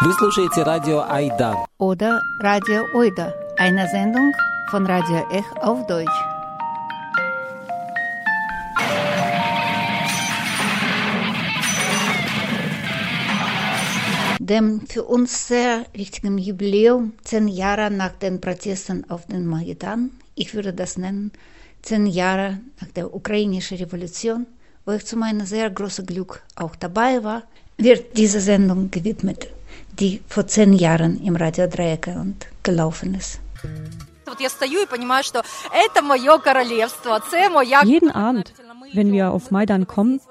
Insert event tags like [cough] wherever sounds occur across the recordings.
Вы слушаете радио Айда. Oder Radio Oida, eine Sendung von Radio Ech auf Deutsch. Dem für uns sehr wichtigen Jubiläum, zehn Jahre nach den Protesten auf den Maidan, ich würde das nennen, zehn Jahre nach der ukrainischen Revolution, wo ich zu meinem sehr großen Glück auch dabei war, wird diese Sendung gewidmet, die vor zehn Jahren im Radio Dreieckland gelaufen ist. Jeden Abend, wenn wir auf Maidan kommen,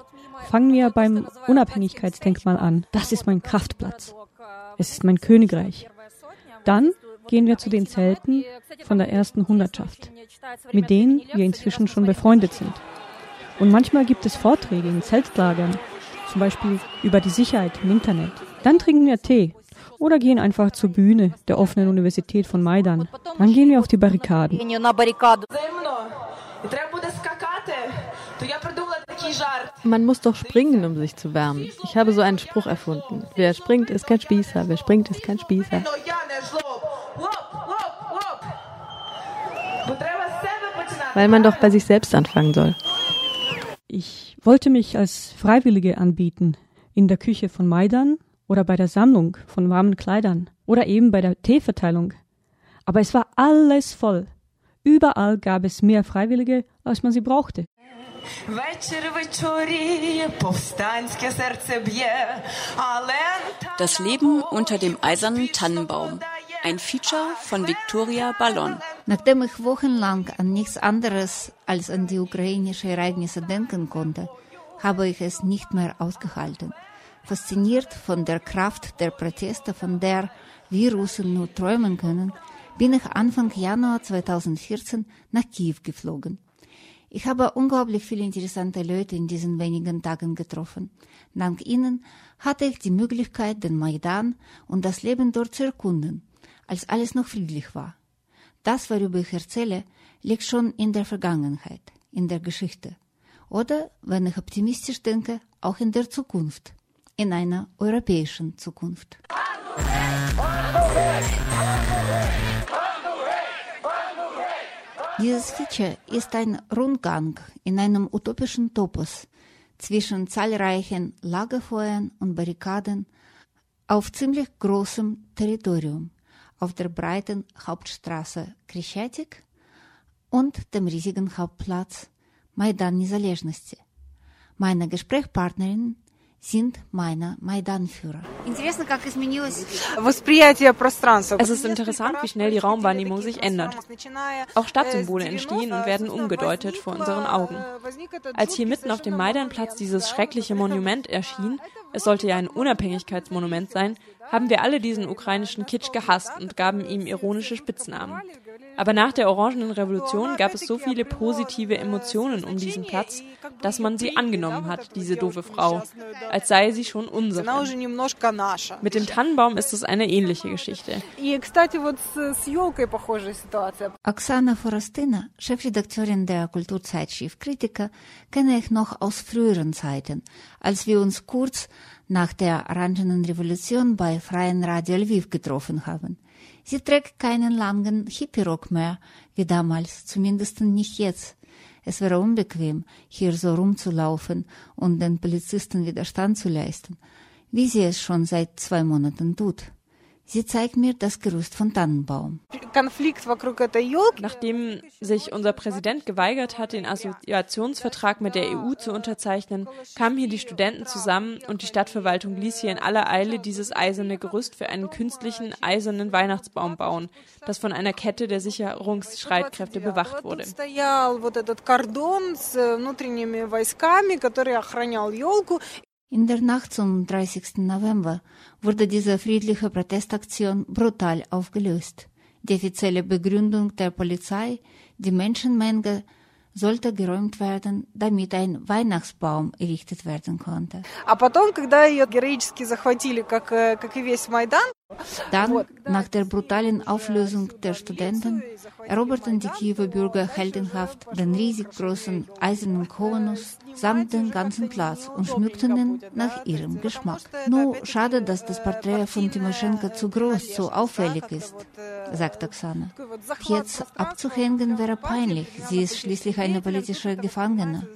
fangen wir beim Unabhängigkeitsdenkmal an. Das ist mein Kraftplatz. Es ist mein Königreich. Dann gehen wir zu den Zelten von der ersten Hundertschaft, mit denen wir inzwischen schon befreundet sind. Und manchmal gibt es Vorträge in Zeltlagern, zum Beispiel über die Sicherheit im Internet. Dann trinken wir Tee oder gehen einfach zur Bühne der offenen Universität von Maidan. Dann gehen wir auf die Barrikaden. Man muss doch springen, um sich zu wärmen. Ich habe so einen Spruch erfunden. Wer springt, ist kein Spießer. Wer springt, ist kein Spießer. Weil man doch bei sich selbst anfangen soll. Ich wollte mich als Freiwillige anbieten in der Küche von Maidan oder bei der Sammlung von warmen Kleidern oder eben bei der Teeverteilung. Aber es war alles voll. Überall gab es mehr Freiwillige, als man sie brauchte. Das Leben unter dem eisernen Tannenbaum. Ein Feature von Victoria Ballon. Nachdem ich wochenlang an nichts anderes als an die ukrainischen Ereignisse denken konnte, habe ich es nicht mehr ausgehalten. Fasziniert von der Kraft der Proteste, von der wir Russen nur träumen können, bin ich Anfang Januar 2014 nach Kiew geflogen. Ich habe unglaublich viele interessante Leute in diesen wenigen Tagen getroffen. Dank ihnen hatte ich die Möglichkeit, den Maidan und das Leben dort zu erkunden, als alles noch friedlich war. Das, worüber ich erzähle, liegt schon in der Vergangenheit, in der Geschichte. Oder, wenn ich optimistisch denke, auch in der Zukunft, in einer europäischen Zukunft. Dieses Feature ist ein Rundgang in einem utopischen Topos zwischen zahlreichen Lagerfeuern und Barrikaden auf ziemlich großem Territorium, auf der breiten Hauptstraße Крещатик und dem riesigen Hauptplatz Maidan Незалежности. Meine Gesprächspartnerinnen sind meine Maidan-Führer. Es ist interessant, wie schnell die Raumwahrnehmung sich ändert. Auch Stadtsymbole entstehen und werden umgedeutet vor unseren Augen. Als hier mitten auf dem Maidanplatz dieses schreckliche Monument erschien, es sollte ja ein Unabhängigkeitsmonument sein, haben wir alle diesen ukrainischen Kitsch gehasst und gaben ihm ironische Spitznamen. Aber nach der Orangenen Revolution gab es so viele positive Emotionen um diesen Platz, dass man sie angenommen hat, diese doofe Frau, als sei sie schon unsere. Mit dem Tannenbaum ist es eine ähnliche Geschichte. Oksana Forastina, Chefredakteurin der Kulturzeitschrift Kritiker, kenne ich noch aus früheren Zeiten, als wir uns kurz nach der Orangenen Revolution bei Freien Radio Lviv getroffen haben. Sie trägt keinen langen Hippie-Rock mehr, wie damals, zumindest nicht jetzt. Es wäre unbequem, hier so rumzulaufen und den Polizisten Widerstand zu leisten, wie sie es schon seit zwei Monaten tut. Sie zeigt mir das Gerüst von Tannenbaum. Nachdem sich unser Präsident geweigert hat, den Assoziationsvertrag mit der EU zu unterzeichnen, kamen hier die Studenten zusammen und die Stadtverwaltung ließ hier in aller Eile dieses eiserne Gerüst für einen künstlichen eisernen Weihnachtsbaum bauen, das von einer Kette der Sicherungsschreitkräfte bewacht wurde. Тут стоял вот этот кордон с э, внутренними войсками, который охранял елку. In der Nacht zum 30. November wurde diese friedliche Protestaktion brutal aufgelöst. Die offizielle Begründung der Polizei, die Menschenmenge sollte geräumt werden, damit ein Weihnachtsbaum errichtet werden konnte. А потом, когда ее героически захватили, как, э, как и весь Майдан, Dann, nach der brutalen Auflösung der Studenten, eroberten die Kiewer Bürger heldenhaft den riesig großen eisernen Konus samt den ganzen Platz und schmückten ihn nach ihrem Geschmack. Nur schade, dass das Porträt von Timoschenko zu groß, zu auffällig ist, sagt Oksana. Jetzt abzuhängen wäre peinlich, sie ist schließlich eine politische Gefangene.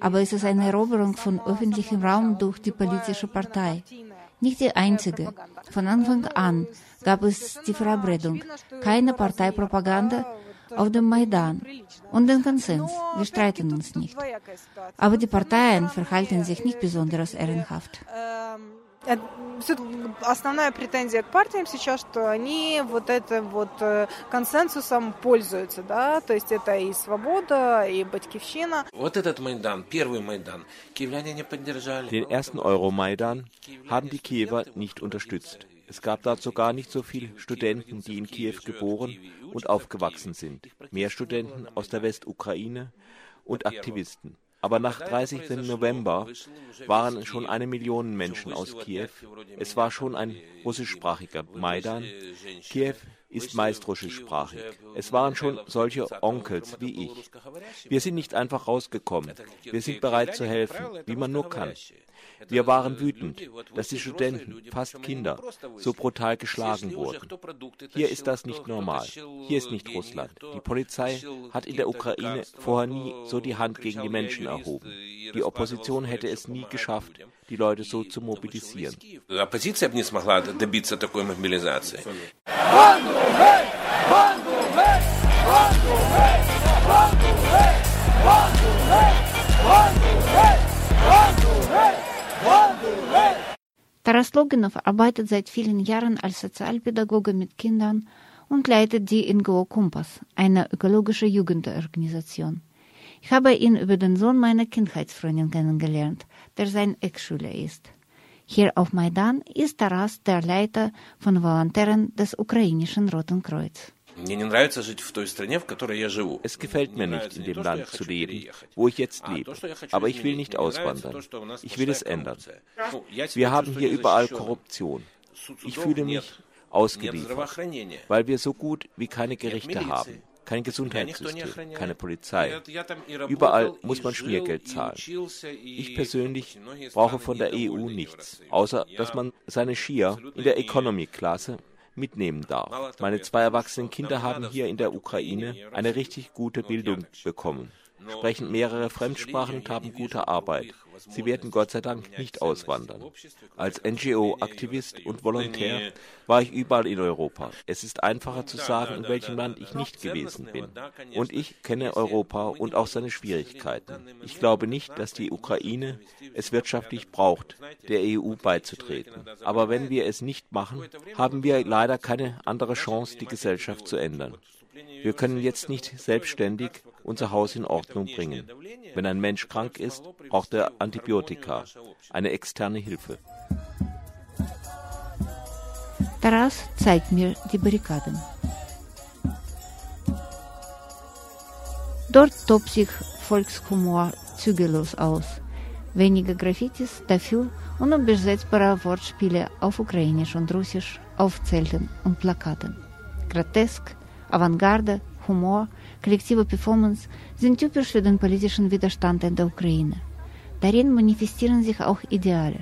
Aber es ist eine Eroberung von öffentlichem Raum durch die politische Partei. Nicht die einzige. Von Anfang an gab es die Verabredung, keine Parteipropaganda auf dem Maidan und den Konsens. Wir streiten uns nicht. Aber die Parteien verhalten sich nicht besonders ehrenhaft Основная претензия к партиям сейчас, что они вот этим вот консенсусом пользуются, да, то есть это и свобода, и батькивщина. Вот этот Майдан, первый Майдан, киевляне не поддержали. Den ersten Euromaidan haben die Kiewer nicht unterstützt. Es gab dazu gar nicht so viele Studenten, die in Kiew geboren und aufgewachsen sind. Mehr Studenten aus der Westukraine und Aktivisten. Aber nach 30. November waren schon eine Million Menschen aus Kiew. Es war schon ein russischsprachiger Maidan. Kiew ist meist russischsprachig. Es waren schon solche Onkels wie ich. Wir sind nicht einfach rausgekommen. Wir sind bereit zu helfen, wie man nur kann. Wir waren wütend, dass die Studenten, fast Kinder, so brutal geschlagen wurden. Hier ist das nicht normal. Hier ist nicht Russland. Die Polizei hat in der Ukraine vorher nie so die Hand gegen die Menschen erhoben. Die Opposition hätte es nie geschafft, die Leute so zu mobilisieren. Оппозиция бы не смогла добиться такой мобилизации. Taras Loginov arbeitet seit vielen Jahren als Sozialpädagoge mit Kindern und leitet die NGO Kompass, eine ökologische Jugendorganisation. Ich habe ihn über den Sohn meiner Kindheitsfreundin kennengelernt, der sein Ex-Schüler ist. Hier auf Maidan ist Taras der Leiter von Volontären des ukrainischen Roten Kreuz. Es gefällt mir nicht, in dem Land zu leben, wo ich jetzt lebe. Aber ich will nicht auswandern. Ich will es ändern. Wir haben hier überall Korruption. Ich fühle mich ausgeliefert, weil wir so gut wie keine Gerichte haben kein Gesundheitssystem, keine Polizei. Überall muss man Schmiergeld zahlen. Ich persönlich brauche von der EU nichts, außer dass man seine Skier in der Economy-Klasse mitnehmen darf. Meine zwei erwachsenen Kinder haben hier in der Ukraine eine richtig gute Bildung bekommen, sprechen mehrere Fremdsprachen und haben gute Arbeit. Sie werden Gott sei Dank nicht auswandern. Als NGO-Aktivist und Volontär war ich überall in Europa. Es ist einfacher zu sagen, in welchem Land ich nicht gewesen bin. Und ich kenne Europa und auch seine Schwierigkeiten. Ich glaube nicht, dass die Ukraine es wirtschaftlich braucht, der EU beizutreten. Aber wenn wir es nicht machen, haben wir leider keine andere Chance, die Gesellschaft zu ändern. Wir können jetzt nicht selbstständig unser Haus in Ordnung bringen. Wenn ein Mensch krank ist, braucht er Antibiotika, eine externe Hilfe. Taras zeigt mir die Barrikaden. Dort tobt sich Volkshumor zügellos aus. Wenige Graffitis, dafür unübersetzbare Wortspiele auf Ukrainisch und Russisch auf Zelten und Plakaten. Grotesk, Avantgarde, Humor, kollektive Performance sind typisch für den politischen Widerstand in der Ukraine. Darin manifestieren sich auch Ideale.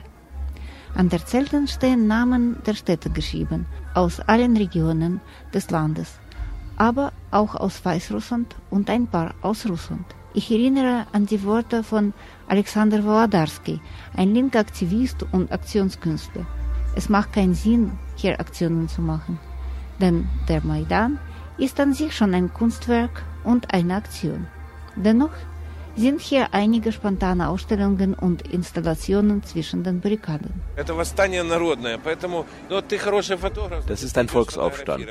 An der Zelten stehen Namen der Städte geschrieben, aus allen Regionen des Landes, aber auch aus Weißrussland und ein paar aus Russland. Ich erinnere an die Worte von Alexander Wolodarski, ein linker Aktivist und Aktionskünstler. Es macht keinen Sinn, hier Aktionen zu machen, denn der Maidan ist an sich schon ein Kunstwerk und eine Aktion. Dennoch sind hier einige spontane Ausstellungen und Installationen zwischen den Barrikaden. Das ist ein Volksaufstand.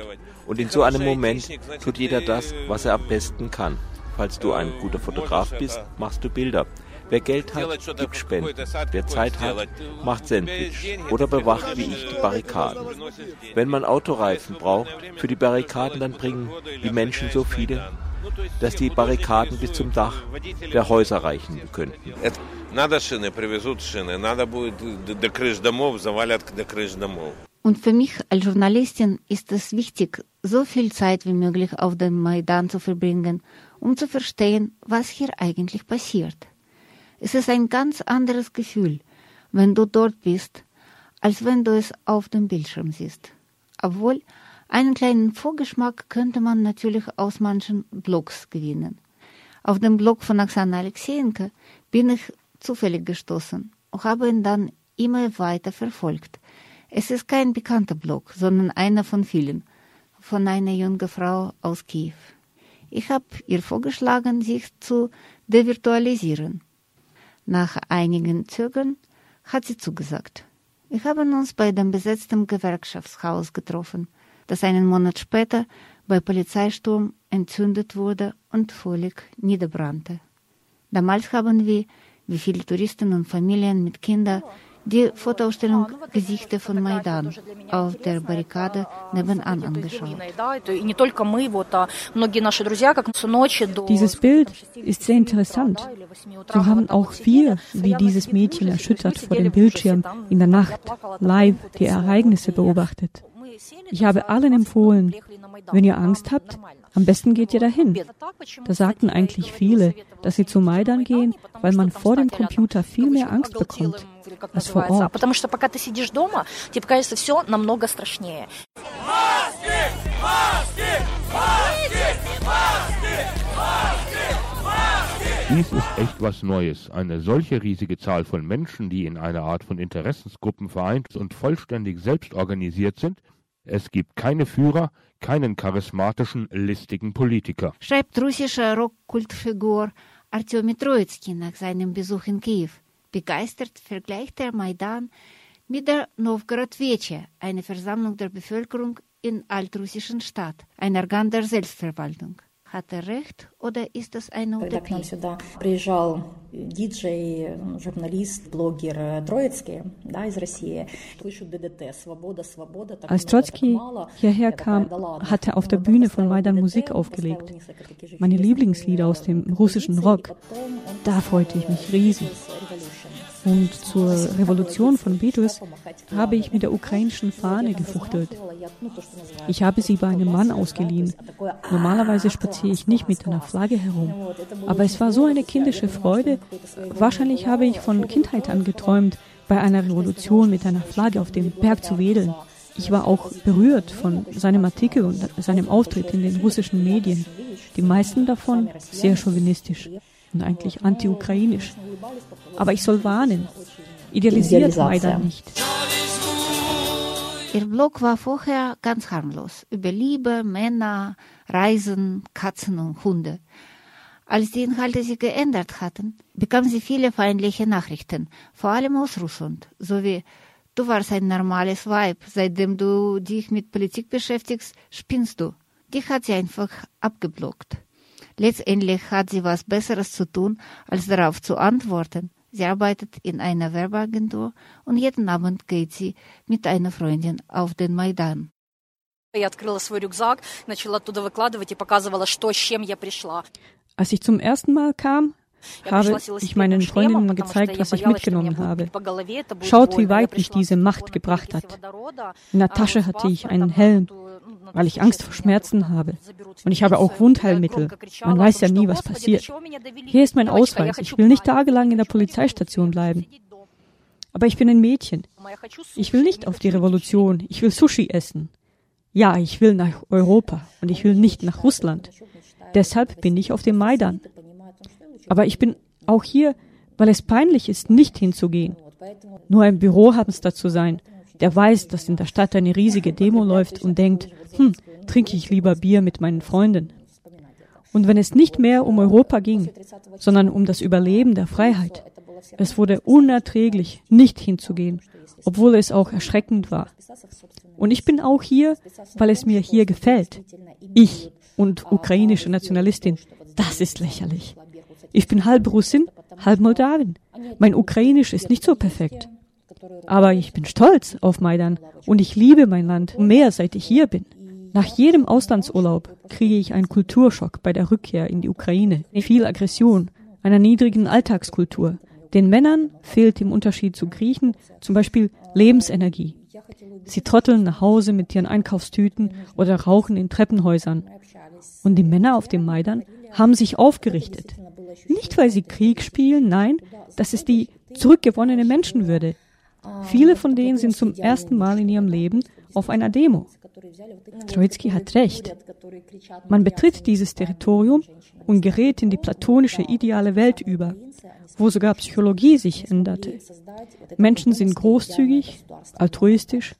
Und in so einem Moment tut jeder das, was er am besten kann. Falls du ein guter Fotograf bist, machst du Bilder. Wer Geld hat, gibt Spenden. Wer Zeit hat, macht Sandwich oder bewacht wie ich die Barrikaden. Wenn man Autoreifen braucht für die Barrikaden, dann bringen die Menschen so viele, dass die Barrikaden bis zum Dach der Häuser reichen könnten. Und für mich als Journalistin ist es wichtig, so viel Zeit wie möglich auf dem Maidan zu verbringen, um zu verstehen, was hier eigentlich passiert. Es ist ein ganz anderes Gefühl, wenn du dort bist, als wenn du es auf dem Bildschirm siehst. Obwohl, einen kleinen Vorgeschmack könnte man natürlich aus manchen Blogs gewinnen. Auf dem Blog von Oksana Alexejenko bin ich zufällig gestoßen und habe ihn dann immer weiter verfolgt. Es ist kein bekannter Blog, sondern einer von vielen, von einer jungen Frau aus Kiew. Ich habe ihr vorgeschlagen, sich zu devirtualisieren. Nach einigen Zögern hat sie zugesagt. Wir haben uns bei dem besetzten Gewerkschaftshaus getroffen, das einen Monat später bei Polizeisturm entzündet wurde und völlig niederbrannte. Damals haben wir, wie viele Touristen und Familien mit Kindern, die Fotoausstellung Gesichter von Maidan auf der Barrikade nebenan angeschaut. Dieses Bild ist sehr interessant. So haben auch wir, wie dieses Mädchen erschüttert vor dem Bildschirm in der Nacht, live die Ereignisse beobachtet. Ich habe allen empfohlen, wenn ihr Angst habt, am besten geht ihr dahin. Da sagten eigentlich viele, dass sie zu Maidan gehen, weil man vor dem Computer viel mehr Angst bekommt als vor Ort. Dies ist echt was Neues. Eine solche riesige Zahl von Menschen, die in einer Art von Interessensgruppen vereint und vollständig selbst organisiert sind, es gibt keine Führer, keinen charismatischen, listigen Politiker. Schreibt russischer Rockkultfigur Artyomi Troitsky nach seinem Besuch in Kiew. Begeistert vergleicht er Maidan mit der Novgorod-Veche, eine Versammlung der Bevölkerung in altrussischen Stadt, ein Organ der Selbstverwaltung. Hat er recht oder ist das eine Utopie? Als Trotsky hierher kam, hat er auf der Bühne von Maidan Musik aufgelegt. Meine Lieblingslieder aus dem russischen Rock. Da freute ich mich riesig. Und zur Revolution von Beatles habe ich mit der ukrainischen Fahne gefuchtelt. Ich habe sie bei einem Mann ausgeliehen. Normalerweise spaziere ich nicht mit einer Flagge herum. Aber es war so eine kindische Freude. Wahrscheinlich habe ich von Kindheit an geträumt, bei einer Revolution mit einer Flagge auf dem Berg zu wedeln. Ich war auch berührt von seinem Artikel und seinem Auftritt in den russischen Medien. Die meisten davon sehr chauvinistisch und eigentlich anti-ukrainisch. Aber ich soll warnen, idealisiert Maidan nicht. Ihr Blog war vorher ganz harmlos, über Liebe, Männer, Reisen, Katzen und Hunde. Als die Inhalte sich geändert hatten, bekam sie viele feindliche Nachrichten, vor allem aus Russland, sowie Du warst ein normales Weib, seitdem du dich mit Politik beschäftigst, spinnst du. Die hat sie einfach abgeblockt. Letztendlich hat sie was Besseres zu tun, als darauf zu antworten. Sie arbeitet in einer Werbeagentur und jeden Abend geht sie mit einer Freundin auf den Maidan. Als ich zum ersten Mal kam, habe ich meinen Freundinnen gezeigt, was ich mitgenommen habe. Schaut, wie weit mich diese Macht gebracht hat. In der Tasche hatte ich einen Helm, weil ich Angst vor Schmerzen habe. Und ich habe auch Wundheilmittel. Man weiß ja nie, was passiert. Hier ist mein Ausweis. Ich will nicht tagelang in der Polizeistation bleiben. Aber ich bin ein Mädchen. Ich will nicht auf die Revolution. Ich will Sushi essen. Ja, ich will nach Europa und ich will nicht nach Russland. Deshalb bin ich auf dem Maidan. Aber ich bin auch hier, weil es peinlich ist, nicht hinzugehen. Nur ein Bürohamster zu sein, der weiß, dass in der Stadt eine riesige Demo läuft und denkt, hm, trinke ich lieber Bier mit meinen Freunden. Und wenn es nicht mehr um Europa ging, sondern um das Überleben der Freiheit, es wurde unerträglich, nicht hinzugehen, obwohl es auch erschreckend war. Und ich bin auch hier, weil es mir hier gefällt. Ich und ukrainische Nationalistin, das ist lächerlich. Ich bin halb Russin, halb Moldawin. Mein Ukrainisch ist nicht so perfekt. Aber ich bin stolz auf Maidan und ich liebe mein Land mehr, seit ich hier bin. Nach jedem Auslandsurlaub kriege ich einen Kulturschock bei der Rückkehr in die Ukraine. Viel Aggression, einer niedrigen Alltagskultur. Den Männern fehlt im Unterschied zu Griechen zum Beispiel Lebensenergie. Sie trotteln nach Hause mit ihren Einkaufstüten oder rauchen in Treppenhäusern. Und die Männer auf dem Maidan haben sich aufgerichtet. Nicht, weil sie Krieg spielen, nein, das ist die zurückgewonnene Menschenwürde. Viele von denen sind zum ersten Mal in ihrem Leben auf einer Demo. Troitsky hat recht. Man betritt dieses Territorium und gerät in die platonische ideale Welt über, wo sogar Psychologie sich änderte. Menschen sind großzügig, altruistisch,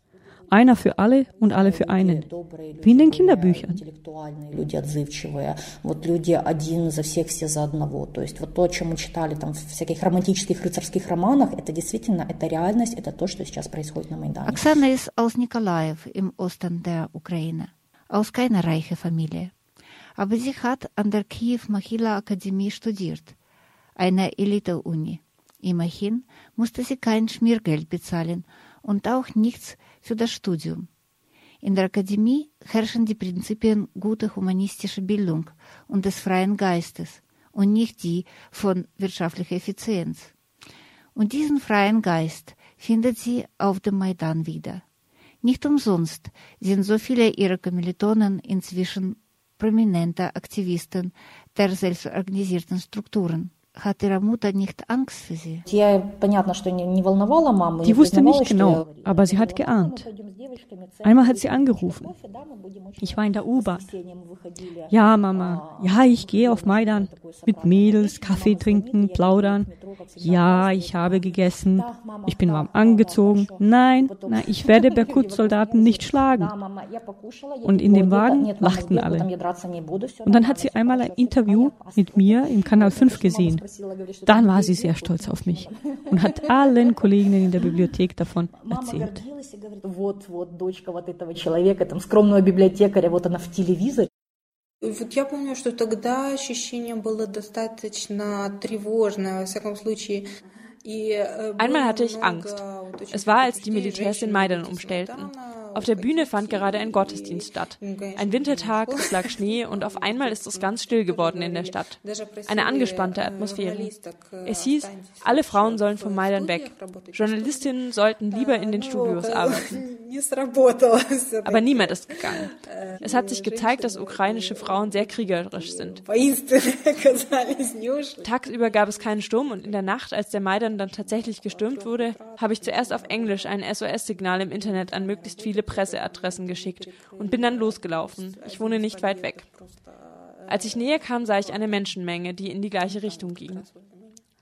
einer für alle und alle für einen. Wie in den Kinderbüchern. Люди отзывчивые, вот люди один за всех, все за одного. То есть вот то, о чем мы читали там в всяких романтических рыцарских романах, это действительно, это реальность, это то, что сейчас происходит на Майдане. Оксана ist aus Nikolaev im Osten der Ukraine, aus keiner reichen Familie. Aber sie hat an der Kiew Mahila Akademie studiert, einer Elite-Uni. Immerhin musste sie kein Schmiergeld bezahlen und auch nichts für das Studium. In der Akademie herrschen die Prinzipien guter humanistischer Bildung und des freien Geistes und nicht die von wirtschaftlicher Effizienz. Und diesen freien Geist findet sie auf dem Maidan wieder. Nicht umsonst sind so viele ihrer Kommilitonen inzwischen prominente Aktivisten der selbstorganisierten Strukturen. Hat ihre Mutter nicht Angst für sie? Die wusste nicht genau, aber sie hat geahnt. Einmal hat sie angerufen. Ich war in der U-Bahn. Ja, Mama. Ja, ich gehe auf Maidan. Mit Mädels, Kaffee trinken, plaudern. Ja, ich habe gegessen. Ich bin warm angezogen. Nein, nein, ich werde [laughs] Berkut-Soldaten nicht schlagen. Und in dem Wagen lachten alle. Und dann hat sie einmal ein Interview mit mir im Kanal 5 gesehen. Dann war sie sehr stolz auf mich [laughs] und hat allen Kolleginnen in der Bibliothek [laughs] davon erzählt. Вот я помню, что тогда ощущение было достаточно тревожное, во всяком случае. Einmal hatte ich Angst. Es war, als die Militärs den Maidan umstellten. Auf der Bühne fand gerade ein Gottesdienst statt. Ein Wintertag, es lag Schnee und auf einmal ist es ganz still geworden in der Stadt. Eine angespannte Atmosphäre. Es hieß, alle Frauen sollen vom Maidan weg. Journalistinnen sollten lieber in den Studios arbeiten. Aber niemand ist gegangen. Es hat sich gezeigt, dass ukrainische Frauen sehr kriegerisch sind. Tagsüber gab es keinen Sturm und in der Nacht, als der Maidan dann tatsächlich gestürmt wurde, habe ich zuerst auf Englisch ein SOS-Signal im Internet an möglichst viele Presseadressen geschickt und bin dann losgelaufen. Ich wohne nicht weit weg. Als ich näher kam, sah ich eine Menschenmenge, die in die gleiche Richtung ging.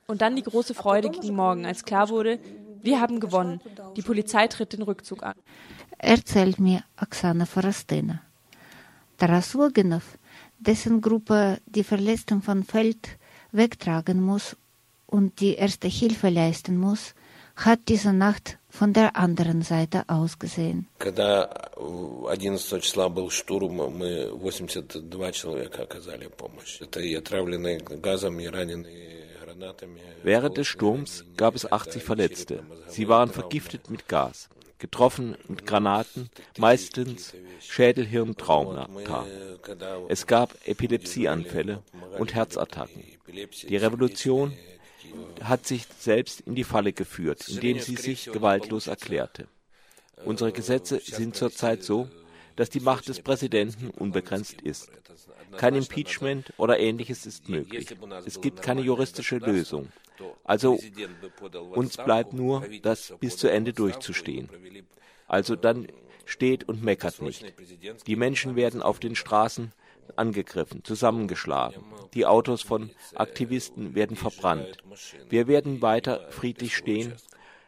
Und dann die große Freude gegen Morgen, als klar wurde, wir haben gewonnen. Die Polizei tritt den Rückzug an. Erzählt mir Oksana Forastina. Taras Loginov, dessen Gruppe die Verletzten vom Feld wegtragen muss und die erste Hilfe leisten muss, hat diese Nacht von der anderen Seite ausgesehen. Während des Sturms gab es 80 Verletzte. Sie waren vergiftet mit Gas, getroffen mit Granaten, meistens Schädelhirntraumata. Es gab Epilepsieanfälle und Herzattacken. Die Revolution hat sich selbst in die Falle geführt, indem sie sich gewaltlos erklärte. Unsere Gesetze sind zurzeit so, dass die Macht des Präsidenten unbegrenzt ist. Kein Impeachment oder ähnliches ist möglich. Es gibt keine juristische Lösung. Also uns bleibt nur, das bis zu Ende durchzustehen. Also dann steht und meckert nicht. Die Menschen werden auf den Straßen angegriffen, zusammengeschlagen. Die Autos von Aktivisten werden verbrannt. Wir werden weiter friedlich stehen.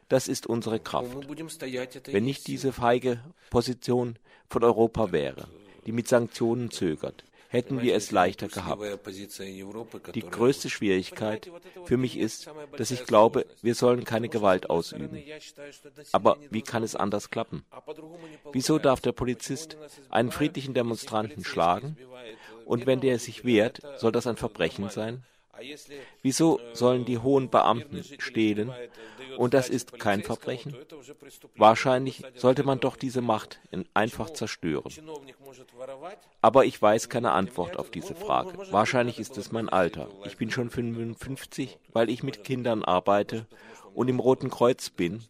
Das ist unsere Kraft. Wenn nicht diese feige Position von Europa wäre, die mit Sanktionen zögert, hätten wir es leichter gehabt. Die größte Schwierigkeit für mich ist, dass ich glaube, wir sollen keine Gewalt ausüben. Aber wie kann es anders klappen? Wieso darf der Polizist einen friedlichen Demonstranten schlagen? Und wenn der sich wehrt, soll das ein Verbrechen sein? Wieso sollen die hohen Beamten stehlen und das ist kein Verbrechen? Wahrscheinlich sollte man doch diese Macht einfach zerstören. Aber ich weiß keine Antwort auf diese Frage. Wahrscheinlich ist es mein Alter. Ich bin schon 55, weil ich mit Kindern arbeite und im Roten Kreuz bin,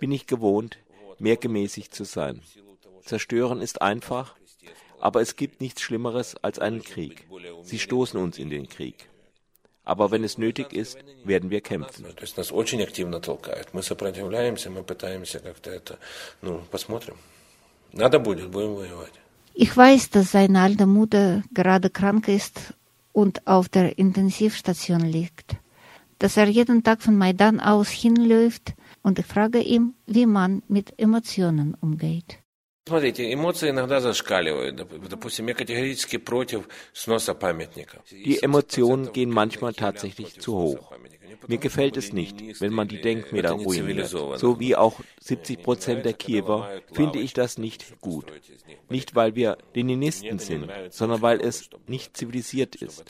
bin ich gewohnt, mehr gemäßigt zu sein. Zerstören ist einfach, aber es gibt nichts Schlimmeres als einen Krieg. Sie stoßen uns in den Krieg. Aber wenn es nötig ist, werden wir kämpfen. Ich weiß, dass seine alte Mutter gerade krank ist und auf der Intensivstation liegt. Dass er jeden Tag von Maidan aus hinläuft und ich frage ihn, wie man mit Emotionen umgeht. Смотрите, эмоции иногда зашкаливают. Допустим, я категорически против сноса памятников. Die Emotionen gehen manchmal tatsächlich zu hoch. Mir gefällt es nicht, wenn man die Denkmäler ruiniert. So wie auch 70 Prozent der Kiewer finde ich das nicht gut. Nicht, weil wir Leninisten sind, sondern weil es nicht zivilisiert ist.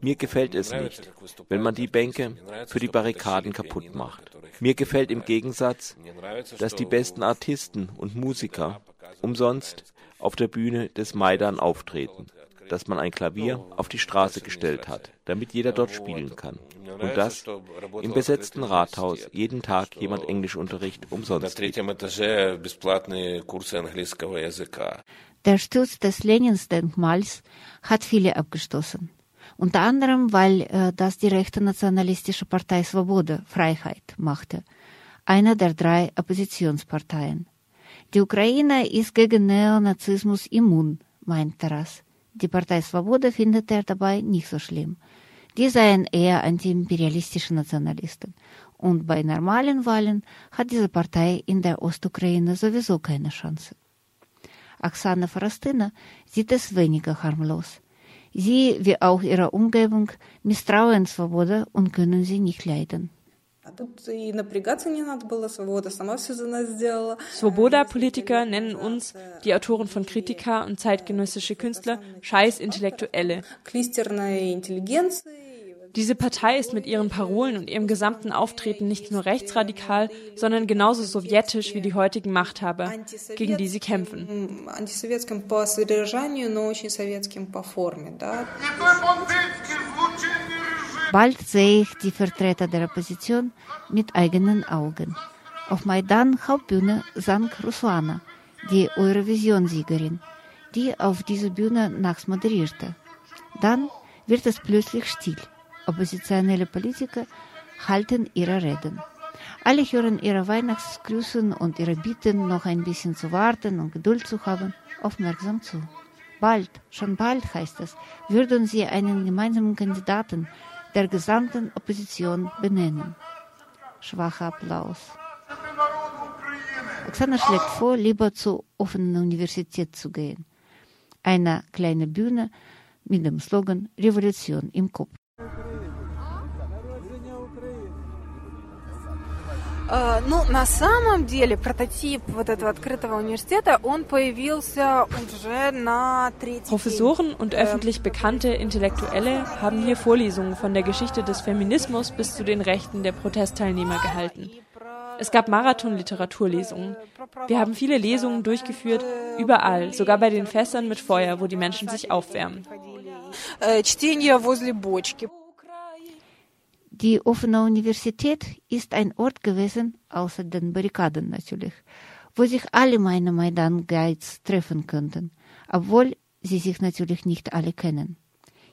Mir gefällt es nicht, wenn man die Bänke für die Barrikaden kaputt macht. Mir gefällt im Gegensatz, dass die besten Artisten und Musiker umsonst auf der Bühne des Maidan auftreten, dass man ein Klavier auf die Straße gestellt hat, damit jeder dort spielen kann. Und dass im besetzten Rathaus jeden Tag jemand Englischunterricht umsonst gibt. Der Sturz des Lenins-Denkmals hat viele abgestoßen. Unter anderem, weil äh, das die rechte nationalistische Partei Svoboda, Freiheit, machte. Einer der drei Oppositionsparteien. Die Ukraine ist gegen Neonazismus immun, meint Taras. Die Partei Svoboda findet er dabei nicht so schlimm. Die seien eher antiimperialistische Nationalisten. Und bei normalen Wahlen hat diese Partei in der Ostukraine sowieso keine Chance. Oksana Forastina sieht es weniger harmlos. Sie, wie auch ihre Umgebung, misstrauen Svoboda und können sie nicht leiden. Svoboda-Politiker nennen uns, die Autoren von Kritika und zeitgenössische Künstler, scheiß Intellektuelle. Diese Partei ist mit ihren Parolen und ihrem gesamten Auftreten nicht nur rechtsradikal, sondern genauso sowjetisch wie die heutigen Machthaber, gegen die sie kämpfen. Bald sehe ich die Vertreter der Opposition mit eigenen Augen. Auf Maidan Hauptbühne sang Ruslana, die Eurovision-Siegerin, die auf dieser Bühne nachts moderierte. Dann wird es plötzlich still. Oppositionelle Politiker halten ihre Reden. Alle hören ihre Weihnachtsgrüßen und ihre Bitten, noch ein bisschen zu warten und Geduld zu haben, aufmerksam zu. Bald, schon bald heißt es, würden sie einen gemeinsamen Kandidaten der gesamten Opposition benennen. Schwacher Applaus. Oksana schlägt vor, lieber zur offenen Universität zu gehen. Eine kleine Bühne mit dem Slogan Revolution im Kopf. Ну, на самом деле, прототип вот этого открытого университета, он появился уже на третьей Professoren und öffentlich bekannte Intellektuelle haben hier Vorlesungen von der Geschichte des Feminismus bis zu den Rechten der Protestteilnehmer gehalten. Es gab Marathon-Literaturlesungen. Wir haben viele Lesungen durchgeführt, überall, sogar bei den Fässern mit Feuer, wo die Menschen sich aufwärmen. Чтение возле бочки. Die offene Universität ist ein Ort gewesen, außer den Barrikaden natürlich, wo sich alle meine Maidan-Guides treffen könnten, obwohl sie sich natürlich nicht alle kennen.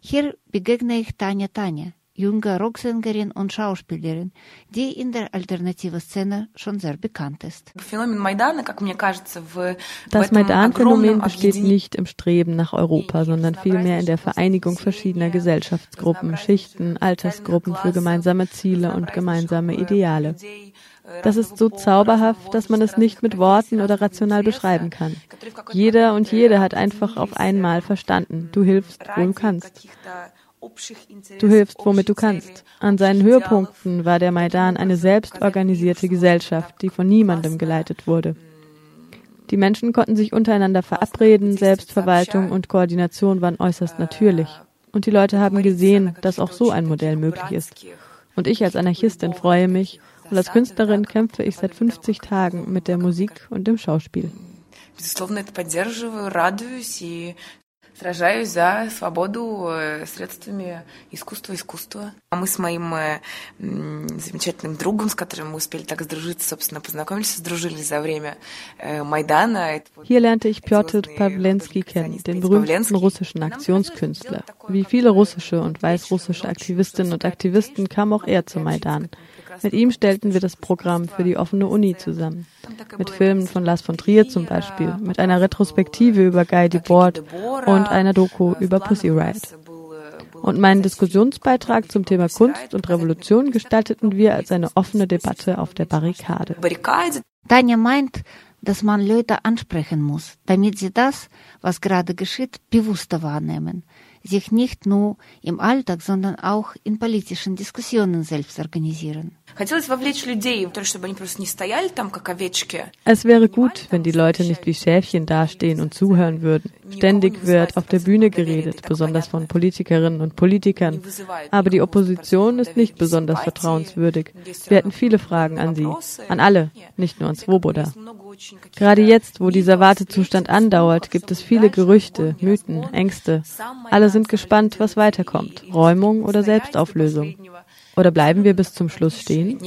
Hier begegne ich Tanja Tanja, junge Rocksängerin und Schauspielerin, die in der alternativen Szene schon sehr bekannt ist. Das Maidan-Phänomen besteht nicht im Streben nach Europa, sondern vielmehr in der Vereinigung verschiedener Gesellschaftsgruppen, Schichten, Altersgruppen für gemeinsame Ziele und gemeinsame Ideale. Das ist so zauberhaft, dass man es nicht mit Worten oder rational beschreiben kann. Jeder und jede hat einfach auf einmal verstanden, du hilfst, wo du kannst. Du hilfst, womit du kannst. An seinen Höhepunkten war der Maidan eine selbstorganisierte Gesellschaft, die von niemandem geleitet wurde. Die Menschen konnten sich untereinander verabreden, Selbstverwaltung und Koordination waren äußerst natürlich. Und die Leute haben gesehen, dass auch so ein Modell möglich ist. Und ich als Anarchistin freue mich und als Künstlerin kämpfe ich seit 50 Tagen mit der Musik und dem Schauspiel. Сражаюсь за свободу средствами искусства искусства. Мы с моим замечательным другом, с которым мы успели так сдружиться, собственно, познакомились, сдружились за время Майдана. Hier lernte ich Piotr Pawlenski kennen, den berühmten russischen Aktionskünstler. Wie viele russische und weißrussische Aktivistinnen und Aktivisten kam auch er zum Maidan. Mit ihm stellten wir das Programm für die offene Uni zusammen. Mit Filmen von Lars von Trier zum Beispiel, mit einer Retrospektive über Guy Debord und einer Doku über Pussy Riot. Und meinen Diskussionsbeitrag zum Thema Kunst und Revolution gestalteten wir als eine offene Debatte auf der Barrikade. Tanja meint, dass man Leute ansprechen muss, damit sie das, was gerade geschieht, bewusster wahrnehmen sich nicht nur im Alltag, sondern auch in politischen Diskussionen selbst organisieren. Es wäre gut, wenn die Leute nicht wie Schäfchen dastehen und zuhören würden. Ständig wird auf der Bühne geredet, besonders von Politikerinnen und Politikern. Aber die Opposition ist nicht besonders vertrauenswürdig. Wir hätten viele Fragen an sie, an alle, nicht nur an Swoboda. Gerade jetzt, wo dieser Wartezustand andauert, gibt es viele Gerüchte, Mythen, Ängste. Alle sind gespannt, was weiterkommt. Räumung oder Selbstauflösung. Oder bleiben wir bis zum Schluss stehen?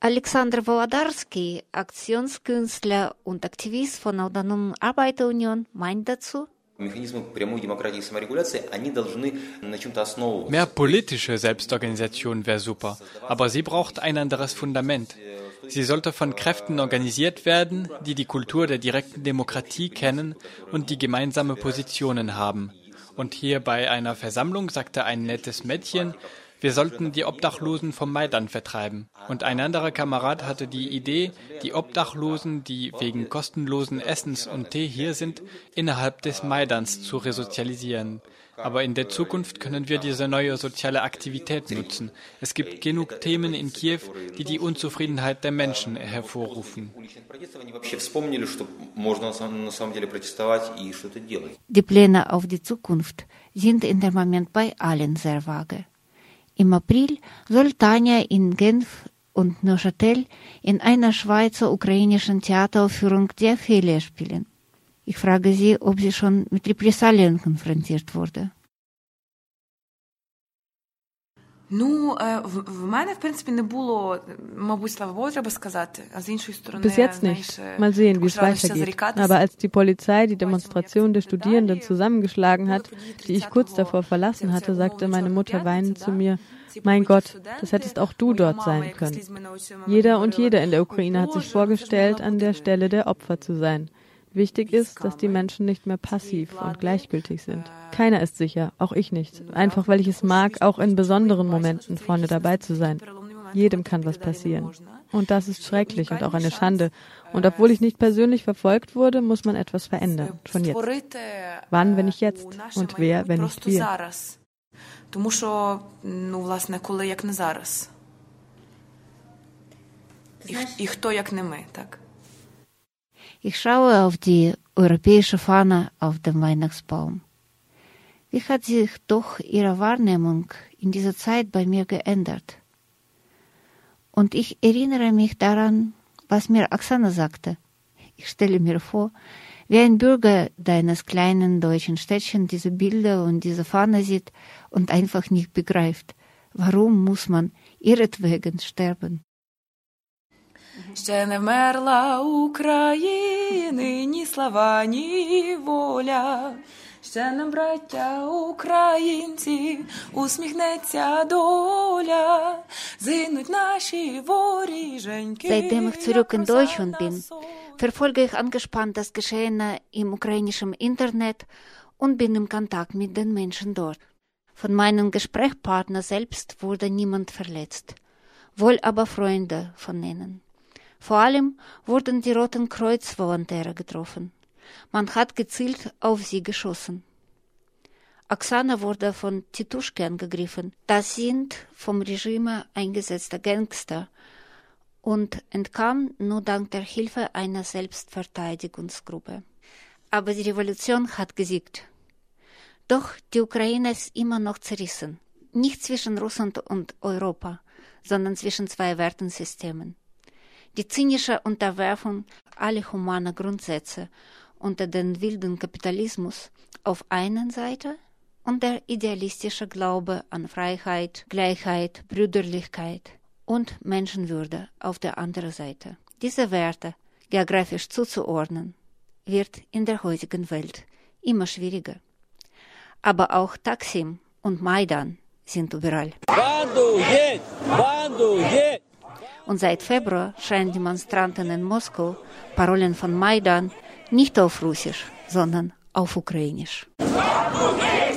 Alexander Wolodarski, Aktionskünstler und Aktivist von Autonomen Arbeiterunion, meint dazu, Mehr politische Selbstorganisation wäre super, aber sie braucht ein anderes Fundament. Sie sollte von Kräften organisiert werden, die die Kultur der direkten Demokratie kennen und die gemeinsame Positionen haben. Und hier bei einer Versammlung sagte ein nettes Mädchen, wir sollten die Obdachlosen vom Maidan vertreiben. Und ein anderer Kamerad hatte die Idee, die Obdachlosen, die wegen kostenlosen Essens und Tee hier sind, innerhalb des Maidans zu resozialisieren. Aber in der Zukunft können wir diese neue soziale Aktivität nutzen. Es gibt genug Themen in Kiew, die die Unzufriedenheit der Menschen hervorrufen. Die Pläne auf die Zukunft sind in dem Moment bei allen sehr vage. Im April soll Tanja in Genf und Neuchâtel in einer Schweizer ukrainischen Theateraufführung die Ophelia spielen. Ich frage sie, ob sie schon mit Repressalien konfrontiert wurde. Bis jetzt nicht. Mal sehen, wie es weitergeht. Aber als die Polizei die Demonstration der Studierenden zusammengeschlagen hat, die ich kurz davor verlassen hatte, sagte meine Mutter weinend zu mir, mein Gott, das hättest auch du dort sein können. Jeder und jeder in der Ukraine hat sich vorgestellt, an der Stelle der Opfer zu sein. Wichtig ist, dass die Menschen nicht mehr passiv und gleichgültig sind. Keiner ist sicher, auch ich nicht. Einfach weil ich es mag, auch in besonderen Momenten vorne dabei zu sein. Jedem kann was passieren. Und das ist schrecklich und auch eine Schande. Und obwohl ich nicht persönlich verfolgt wurde, muss man etwas verändern. Schon jetzt. Wann, wenn nicht jetzt? Und wer, wenn nicht wir? Тому що, ну, власне, коли як не зараз. І, і хто як не ми, так? ich schaue auf die europäische Fahne auf dem Weihnachtsbaum. Wie hat sich doch ihre Wahrnehmung in dieser Zeit bei mir geändert? Und ich erinnere mich daran, was mir Oksana sagte. Ich stelle mir vor, wie ein Bürger deines kleinen deutschen Städtchen diese Bilder und diese Fahne sieht und einfach nicht begreift, warum muss man ihretwegen sterben. Ще не вмерла України, ні слава, ні воля. Ще нам, браття українці, усміхнеться доля, згинуть наші воріженьки. Seitdem ich zurück in Deutschland bin, verfolge ich angespannt das Geschehene im ukrainischen Internet und bin im Kontakt mit den Menschen dort. Von meinem Gesprächspartner selbst wurde niemand verletzt, wohl aber Freunde von ihnen. Vor allem wurden die Roten Kreuz-Volontäre getroffen. Man hat gezielt auf sie geschossen. Oksana wurde von Tituschke angegriffen. Das sind vom Regime eingesetzte Gangster und entkam nur dank der Hilfe einer Selbstverteidigungsgruppe. Aber die Revolution hat gesiegt. Doch die Ukraine ist immer noch zerrissen. Nicht zwischen Russland und Europa, sondern zwischen zwei Wertensystemen die zynische Unterwerfung aller humaner Grundsätze unter den wilden Kapitalismus auf einer Seite und der idealistische Glaube an Freiheit, Gleichheit, Brüderlichkeit und Menschenwürde auf der anderen Seite. Diese Werte geografisch zuzuordnen, wird in der heutigen Welt immer schwieriger. Aber auch Taksim und Maidan sind überall. Und seit Februar schreien Demonstranten in Moskau Parolen von Maidan nicht auf Russisch, sondern auf Ukrainisch.